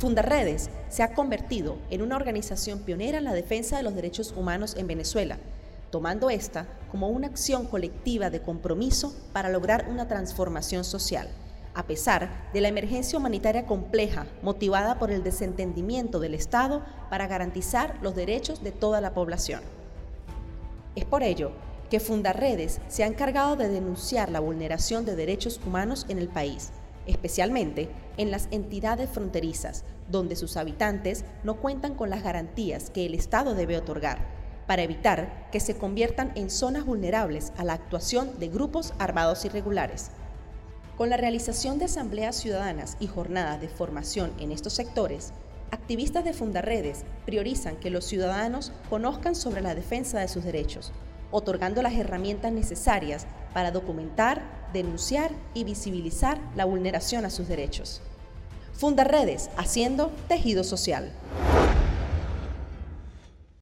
Fundarredes se ha convertido en una organización pionera en la defensa de los derechos humanos en Venezuela, tomando esta como una acción colectiva de compromiso para lograr una transformación social, a pesar de la emergencia humanitaria compleja motivada por el desentendimiento del Estado para garantizar los derechos de toda la población. Es por ello que Fundarredes se ha encargado de denunciar la vulneración de derechos humanos en el país especialmente en las entidades fronterizas, donde sus habitantes no cuentan con las garantías que el Estado debe otorgar, para evitar que se conviertan en zonas vulnerables a la actuación de grupos armados irregulares. Con la realización de asambleas ciudadanas y jornadas de formación en estos sectores, activistas de Fundarredes priorizan que los ciudadanos conozcan sobre la defensa de sus derechos, otorgando las herramientas necesarias para documentar, denunciar y visibilizar la vulneración a sus derechos. Funda redes haciendo tejido social.